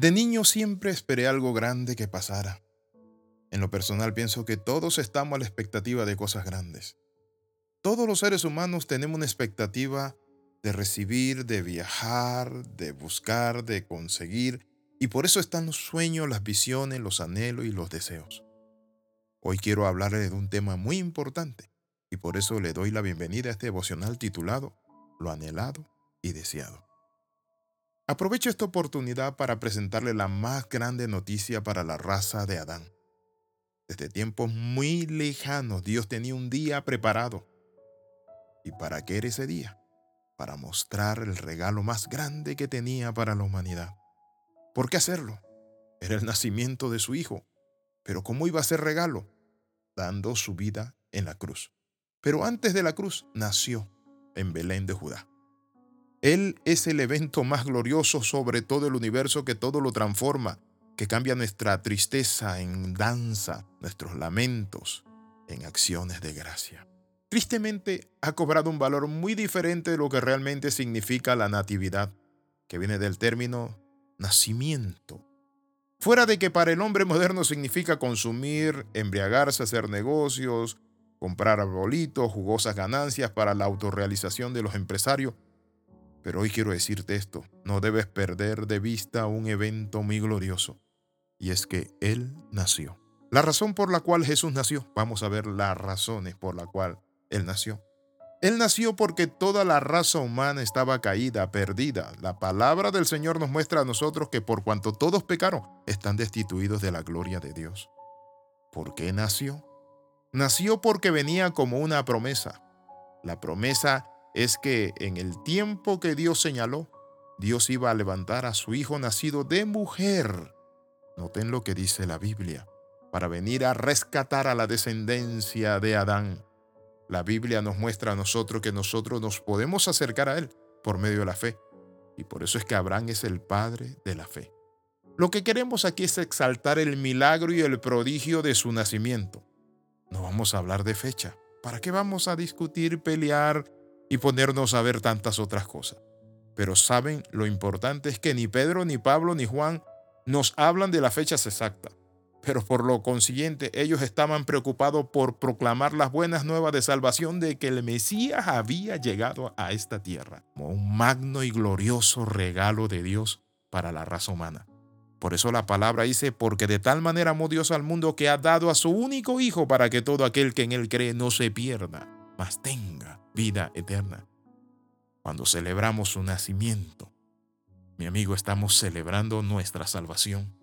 De niño siempre esperé algo grande que pasara. En lo personal pienso que todos estamos a la expectativa de cosas grandes. Todos los seres humanos tenemos una expectativa de recibir, de viajar, de buscar, de conseguir, y por eso están los sueños, las visiones, los anhelos y los deseos. Hoy quiero hablarle de un tema muy importante, y por eso le doy la bienvenida a este devocional titulado Lo anhelado y deseado. Aprovecho esta oportunidad para presentarle la más grande noticia para la raza de Adán. Desde tiempos muy lejanos Dios tenía un día preparado. ¿Y para qué era ese día? Para mostrar el regalo más grande que tenía para la humanidad. ¿Por qué hacerlo? Era el nacimiento de su hijo. Pero ¿cómo iba a ser regalo? Dando su vida en la cruz. Pero antes de la cruz nació en Belén de Judá. Él es el evento más glorioso sobre todo el universo que todo lo transforma, que cambia nuestra tristeza en danza, nuestros lamentos en acciones de gracia. Tristemente ha cobrado un valor muy diferente de lo que realmente significa la natividad, que viene del término nacimiento. Fuera de que para el hombre moderno significa consumir, embriagarse, hacer negocios, comprar arbolitos, jugosas ganancias para la autorrealización de los empresarios. Pero hoy quiero decirte esto, no debes perder de vista un evento muy glorioso, y es que Él nació. La razón por la cual Jesús nació, vamos a ver las razones por la cual Él nació. Él nació porque toda la raza humana estaba caída, perdida. La palabra del Señor nos muestra a nosotros que por cuanto todos pecaron, están destituidos de la gloria de Dios. ¿Por qué nació? Nació porque venía como una promesa. La promesa es que en el tiempo que Dios señaló, Dios iba a levantar a su hijo nacido de mujer. Noten lo que dice la Biblia, para venir a rescatar a la descendencia de Adán. La Biblia nos muestra a nosotros que nosotros nos podemos acercar a Él por medio de la fe. Y por eso es que Abraham es el padre de la fe. Lo que queremos aquí es exaltar el milagro y el prodigio de su nacimiento. No vamos a hablar de fecha. ¿Para qué vamos a discutir, pelear y ponernos a ver tantas otras cosas? Pero saben, lo importante es que ni Pedro, ni Pablo, ni Juan nos hablan de las fechas exactas pero por lo consiguiente ellos estaban preocupados por proclamar las buenas nuevas de salvación de que el Mesías había llegado a esta tierra, como un magno y glorioso regalo de Dios para la raza humana. Por eso la palabra dice, porque de tal manera amó Dios al mundo que ha dado a su único Hijo para que todo aquel que en él cree no se pierda, mas tenga vida eterna. Cuando celebramos su nacimiento, mi amigo, estamos celebrando nuestra salvación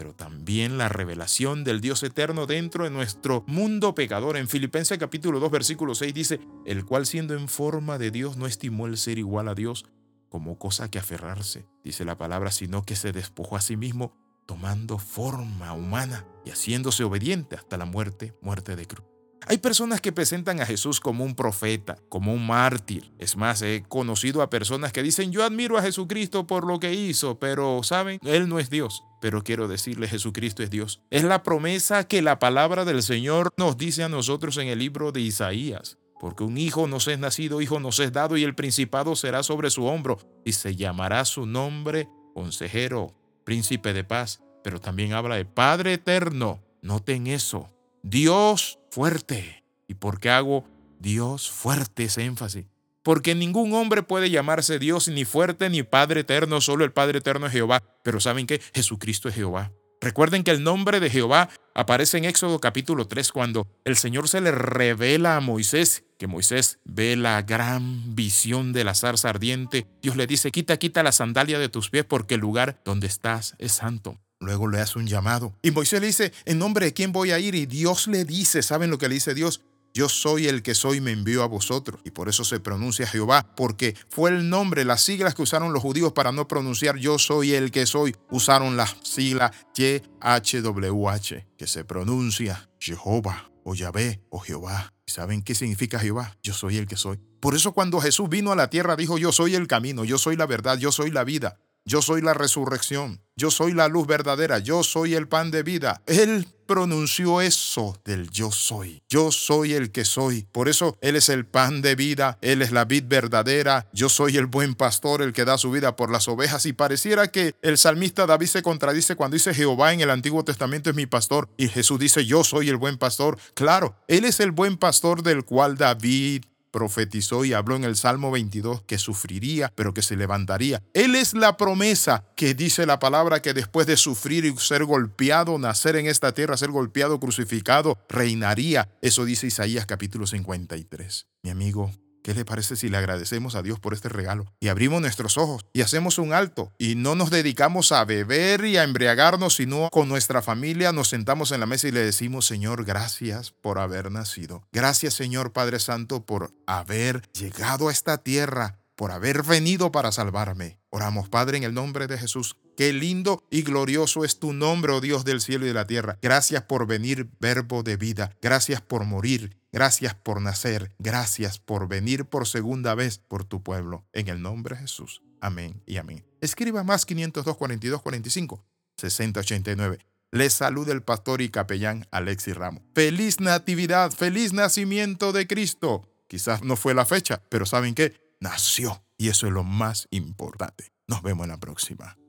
pero también la revelación del Dios eterno dentro de nuestro mundo pecador. En Filipenses capítulo 2 versículo 6 dice, el cual siendo en forma de Dios no estimó el ser igual a Dios como cosa que aferrarse, dice la palabra, sino que se despojó a sí mismo tomando forma humana y haciéndose obediente hasta la muerte, muerte de cruz. Hay personas que presentan a Jesús como un profeta, como un mártir. Es más, he conocido a personas que dicen, yo admiro a Jesucristo por lo que hizo, pero saben, Él no es Dios. Pero quiero decirle, Jesucristo es Dios. Es la promesa que la palabra del Señor nos dice a nosotros en el libro de Isaías. Porque un hijo nos es nacido, hijo nos es dado, y el principado será sobre su hombro, y se llamará su nombre consejero, príncipe de paz. Pero también habla de Padre eterno. Noten eso. Dios fuerte. ¿Y por qué hago Dios fuerte ese énfasis? Porque ningún hombre puede llamarse Dios ni fuerte ni Padre eterno, solo el Padre eterno es Jehová. Pero ¿saben qué? Jesucristo es Jehová. Recuerden que el nombre de Jehová aparece en Éxodo capítulo 3 cuando el Señor se le revela a Moisés, que Moisés ve la gran visión de la zarza ardiente. Dios le dice, quita, quita la sandalia de tus pies porque el lugar donde estás es santo. Luego le hace un llamado. Y Moisés le dice, ¿en nombre de quién voy a ir? Y Dios le dice, ¿saben lo que le dice Dios? Yo soy el que soy, me envío a vosotros. Y por eso se pronuncia Jehová, porque fue el nombre, las siglas que usaron los judíos para no pronunciar yo soy el que soy. Usaron la sigla YHWH, que se pronuncia Jehová o Yahvé o Jehová. ¿Y saben qué significa Jehová? Yo soy el que soy. Por eso cuando Jesús vino a la tierra dijo, yo soy el camino, yo soy la verdad, yo soy la vida. Yo soy la resurrección, yo soy la luz verdadera, yo soy el pan de vida. Él pronunció eso del yo soy. Yo soy el que soy. Por eso Él es el pan de vida, Él es la vid verdadera, yo soy el buen pastor, el que da su vida por las ovejas. Y pareciera que el salmista David se contradice cuando dice Jehová en el Antiguo Testamento es mi pastor y Jesús dice yo soy el buen pastor. Claro, Él es el buen pastor del cual David profetizó y habló en el Salmo 22 que sufriría, pero que se levantaría. Él es la promesa que dice la palabra que después de sufrir y ser golpeado, nacer en esta tierra, ser golpeado, crucificado, reinaría. Eso dice Isaías capítulo 53. Mi amigo, ¿Qué le parece si le agradecemos a Dios por este regalo y abrimos nuestros ojos y hacemos un alto y no nos dedicamos a beber y a embriagarnos, sino con nuestra familia nos sentamos en la mesa y le decimos, Señor, gracias por haber nacido. Gracias, Señor Padre Santo, por haber llegado a esta tierra, por haber venido para salvarme. Oramos, Padre, en el nombre de Jesús. Qué lindo y glorioso es tu nombre, oh Dios del cielo y de la tierra. Gracias por venir, verbo de vida. Gracias por morir. Gracias por nacer. Gracias por venir por segunda vez por tu pueblo. En el nombre de Jesús. Amén y amén. Escriba más 502 42 45 6089. Les saluda el pastor y capellán Alexis Ramos. Feliz Natividad, feliz nacimiento de Cristo. Quizás no fue la fecha, pero ¿saben qué? Nació. Y eso es lo más importante. Nos vemos en la próxima.